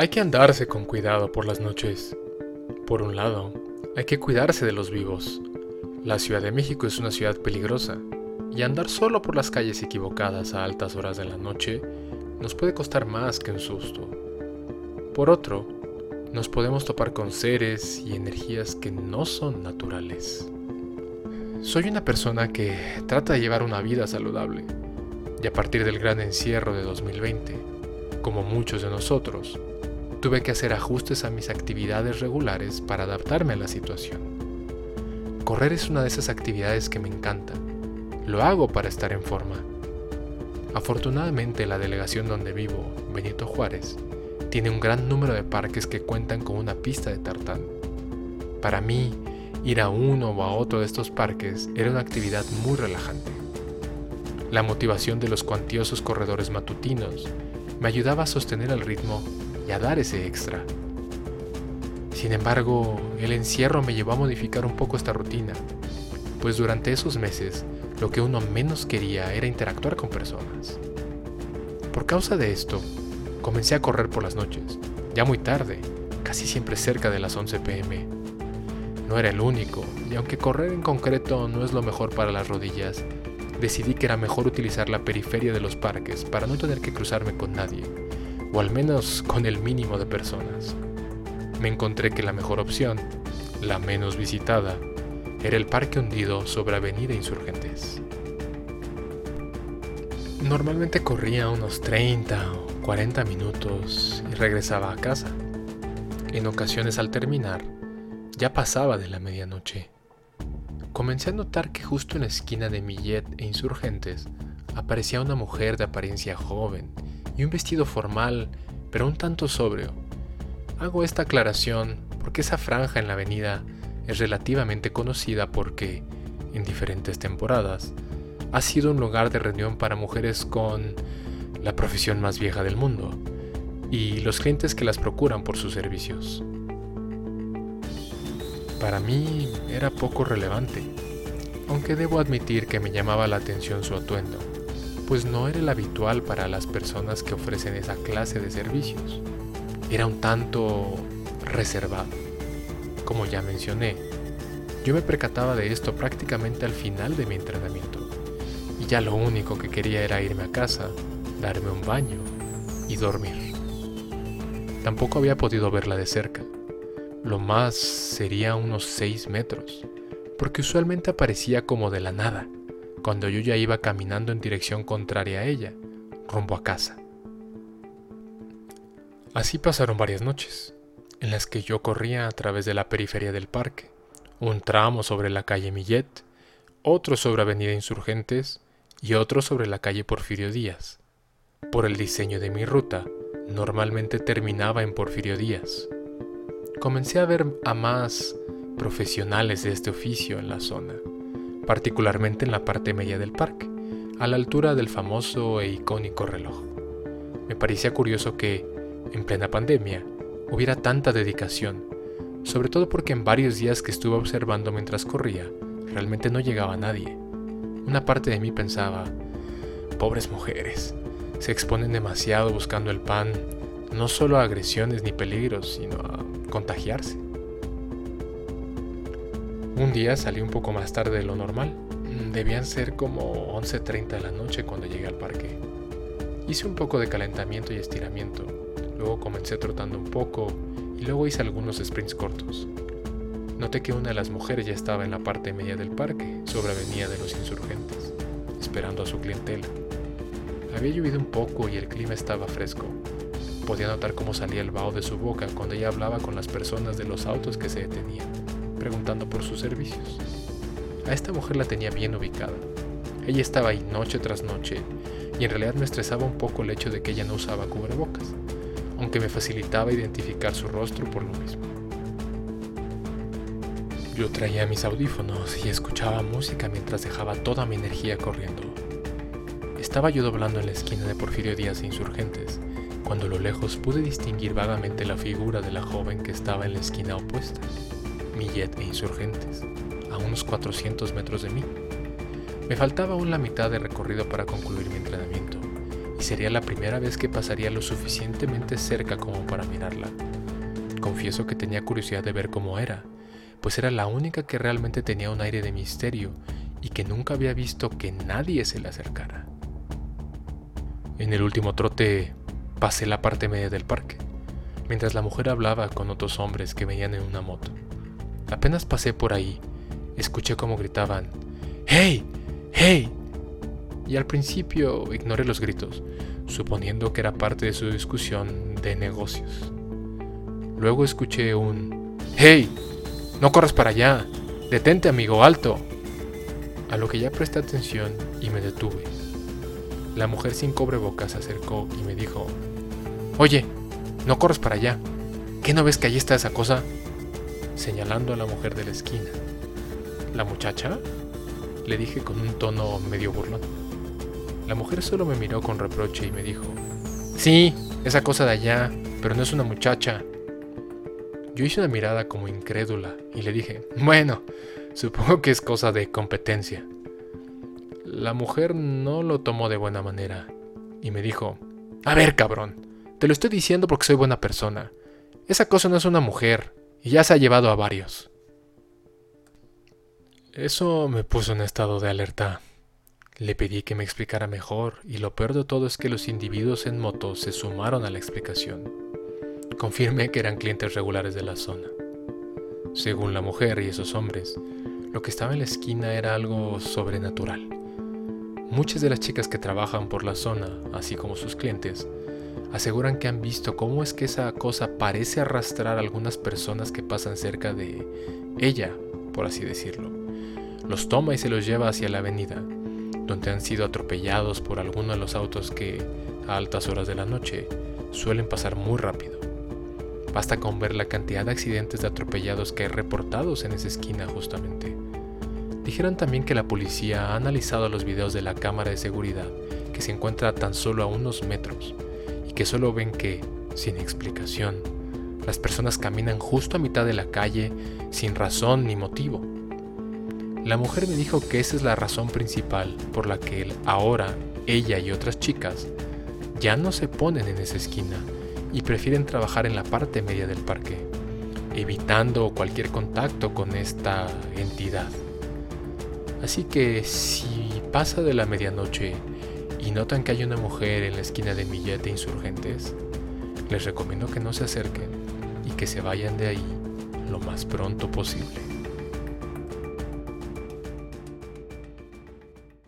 Hay que andarse con cuidado por las noches. Por un lado, hay que cuidarse de los vivos. La Ciudad de México es una ciudad peligrosa y andar solo por las calles equivocadas a altas horas de la noche nos puede costar más que un susto. Por otro, nos podemos topar con seres y energías que no son naturales. Soy una persona que trata de llevar una vida saludable y a partir del gran encierro de 2020, como muchos de nosotros, tuve que hacer ajustes a mis actividades regulares para adaptarme a la situación. Correr es una de esas actividades que me encanta. Lo hago para estar en forma. Afortunadamente la delegación donde vivo, Benito Juárez, tiene un gran número de parques que cuentan con una pista de tartán. Para mí, ir a uno o a otro de estos parques era una actividad muy relajante. La motivación de los cuantiosos corredores matutinos me ayudaba a sostener el ritmo y a dar ese extra. Sin embargo, el encierro me llevó a modificar un poco esta rutina, pues durante esos meses lo que uno menos quería era interactuar con personas. Por causa de esto, comencé a correr por las noches, ya muy tarde, casi siempre cerca de las 11 pm. No era el único, y aunque correr en concreto no es lo mejor para las rodillas, decidí que era mejor utilizar la periferia de los parques para no tener que cruzarme con nadie, o al menos con el mínimo de personas. Me encontré que la mejor opción, la menos visitada, era el parque hundido sobre Avenida Insurgentes. Normalmente corría unos 30 o 40 minutos y regresaba a casa. En ocasiones al terminar, ya pasaba de la medianoche. Comencé a notar que justo en la esquina de Millet e Insurgentes aparecía una mujer de apariencia joven y un vestido formal, pero un tanto sobrio. Hago esta aclaración porque esa franja en la avenida es relativamente conocida porque, en diferentes temporadas, ha sido un lugar de reunión para mujeres con la profesión más vieja del mundo y los clientes que las procuran por sus servicios. Para mí era poco relevante, aunque debo admitir que me llamaba la atención su atuendo, pues no era el habitual para las personas que ofrecen esa clase de servicios. Era un tanto reservado. Como ya mencioné, yo me percataba de esto prácticamente al final de mi entrenamiento, y ya lo único que quería era irme a casa, darme un baño y dormir. Tampoco había podido verla de cerca, lo más sería unos 6 metros, porque usualmente aparecía como de la nada, cuando yo ya iba caminando en dirección contraria a ella, rumbo a casa. Así pasaron varias noches, en las que yo corría a través de la periferia del parque, un tramo sobre la calle Millet, otro sobre Avenida Insurgentes y otro sobre la calle Porfirio Díaz. Por el diseño de mi ruta, normalmente terminaba en Porfirio Díaz, comencé a ver a más profesionales de este oficio en la zona, particularmente en la parte media del parque, a la altura del famoso e icónico reloj. Me parecía curioso que, en plena pandemia, hubiera tanta dedicación, sobre todo porque en varios días que estuve observando mientras corría, realmente no llegaba nadie. Una parte de mí pensaba, pobres mujeres, se exponen demasiado buscando el pan, no solo a agresiones ni peligros, sino a contagiarse. Un día salí un poco más tarde de lo normal. Debían ser como 11.30 de la noche cuando llegué al parque. Hice un poco de calentamiento y estiramiento. Luego comencé trotando un poco y luego hice algunos sprints cortos. Noté que una de las mujeres ya estaba en la parte media del parque, sobre de los Insurgentes, esperando a su clientela. Había llovido un poco y el clima estaba fresco, Podía notar cómo salía el vaho de su boca cuando ella hablaba con las personas de los autos que se detenían, preguntando por sus servicios. A esta mujer la tenía bien ubicada. Ella estaba ahí noche tras noche y en realidad me estresaba un poco el hecho de que ella no usaba cubrebocas, aunque me facilitaba identificar su rostro por lo mismo. Yo traía mis audífonos y escuchaba música mientras dejaba toda mi energía corriendo. Estaba yo doblando en la esquina de Porfirio Díaz e Insurgentes cuando a lo lejos pude distinguir vagamente la figura de la joven que estaba en la esquina opuesta, Millet e Insurgentes, a unos 400 metros de mí. Me faltaba aún la mitad de recorrido para concluir mi entrenamiento, y sería la primera vez que pasaría lo suficientemente cerca como para mirarla. Confieso que tenía curiosidad de ver cómo era, pues era la única que realmente tenía un aire de misterio y que nunca había visto que nadie se le acercara. En el último trote pasé la parte media del parque, mientras la mujer hablaba con otros hombres que venían en una moto. Apenas pasé por ahí, escuché cómo gritaban, ¡Hey! ¡Hey! Y al principio ignoré los gritos, suponiendo que era parte de su discusión de negocios. Luego escuché un ¡Hey! ¡No corras para allá! ¡Detente, amigo, alto! A lo que ya presté atención y me detuve. La mujer sin cobrebocas se acercó y me dijo, Oye, no corras para allá. ¿Qué no ves que allí está esa cosa? Señalando a la mujer de la esquina. ¿La muchacha? Le dije con un tono medio burlón. La mujer solo me miró con reproche y me dijo, Sí, esa cosa de allá, pero no es una muchacha, yo hice una mirada como incrédula y le dije, bueno, supongo que es cosa de competencia. La mujer no lo tomó de buena manera y me dijo, a ver cabrón, te lo estoy diciendo porque soy buena persona. Esa cosa no es una mujer y ya se ha llevado a varios. Eso me puso en estado de alerta. Le pedí que me explicara mejor y lo peor de todo es que los individuos en moto se sumaron a la explicación confirmé que eran clientes regulares de la zona. Según la mujer y esos hombres, lo que estaba en la esquina era algo sobrenatural. Muchas de las chicas que trabajan por la zona, así como sus clientes, aseguran que han visto cómo es que esa cosa parece arrastrar a algunas personas que pasan cerca de ella, por así decirlo. Los toma y se los lleva hacia la avenida, donde han sido atropellados por alguno de los autos que, a altas horas de la noche, suelen pasar muy rápido. Basta con ver la cantidad de accidentes de atropellados que hay reportados en esa esquina justamente. Dijeron también que la policía ha analizado los videos de la cámara de seguridad que se encuentra tan solo a unos metros que solo ven que, sin explicación, las personas caminan justo a mitad de la calle sin razón ni motivo. La mujer me dijo que esa es la razón principal por la que ahora ella y otras chicas ya no se ponen en esa esquina y prefieren trabajar en la parte media del parque, evitando cualquier contacto con esta entidad. Así que si pasa de la medianoche y notan que hay una mujer en la esquina de Millete Insurgentes, les recomiendo que no se acerquen y que se vayan de ahí lo más pronto posible.